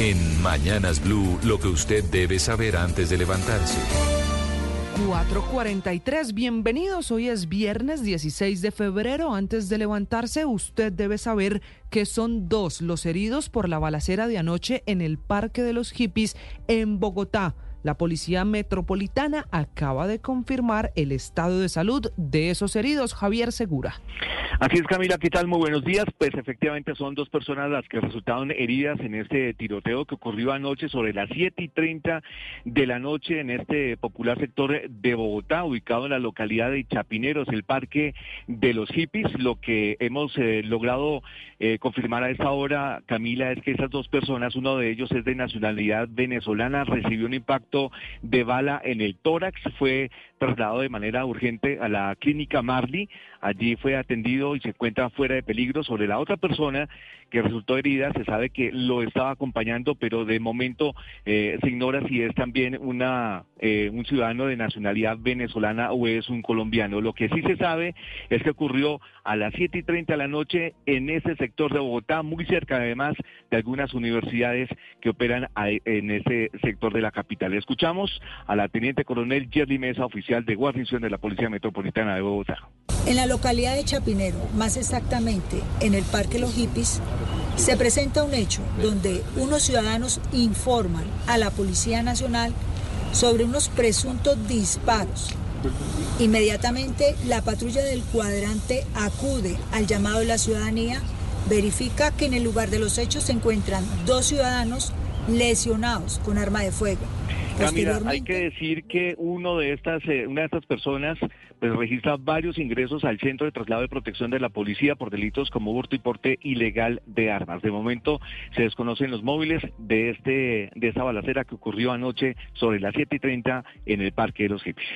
En Mañanas Blue, lo que usted debe saber antes de levantarse. 443, bienvenidos. Hoy es viernes 16 de febrero. Antes de levantarse, usted debe saber que son dos los heridos por la balacera de anoche en el Parque de los Hippies en Bogotá. La Policía Metropolitana acaba de confirmar el estado de salud de esos heridos. Javier Segura. Así es, Camila, ¿qué tal? Muy buenos días. Pues efectivamente son dos personas las que resultaron heridas en este tiroteo que ocurrió anoche sobre las 7 y 30 de la noche en este popular sector de Bogotá, ubicado en la localidad de Chapineros, el Parque de los Hippies. Lo que hemos eh, logrado eh, confirmar a esta hora, Camila, es que esas dos personas, uno de ellos es de nacionalidad venezolana, recibió un impacto de bala en el tórax, fue trasladado de manera urgente a la clínica Marley, allí fue atendido y se encuentra fuera de peligro. Sobre la otra persona que resultó herida, se sabe que lo estaba acompañando, pero de momento eh, se ignora si es también una, eh, un ciudadano de nacionalidad venezolana o es un colombiano. Lo que sí se sabe es que ocurrió a las 7 y 30 de la noche en ese sector de Bogotá, muy cerca además de algunas universidades que operan en ese sector de la capital. Escuchamos a la teniente coronel Jerry Mesa, oficial de guarnición de la Policía Metropolitana de Bogotá. En la localidad de Chapinero, más exactamente en el Parque Los Hippies, se presenta un hecho donde unos ciudadanos informan a la Policía Nacional sobre unos presuntos disparos. Inmediatamente la patrulla del cuadrante acude al llamado de la ciudadanía, verifica que en el lugar de los hechos se encuentran dos ciudadanos lesionados con arma de fuego. Camila, hay que decir que uno de estas, eh, una de estas personas pues, registra varios ingresos al Centro de Traslado de Protección de la Policía por delitos como hurto y porte ilegal de armas. De momento se desconocen los móviles de este de esta balacera que ocurrió anoche sobre las 7 y 30 en el Parque de los Hippies.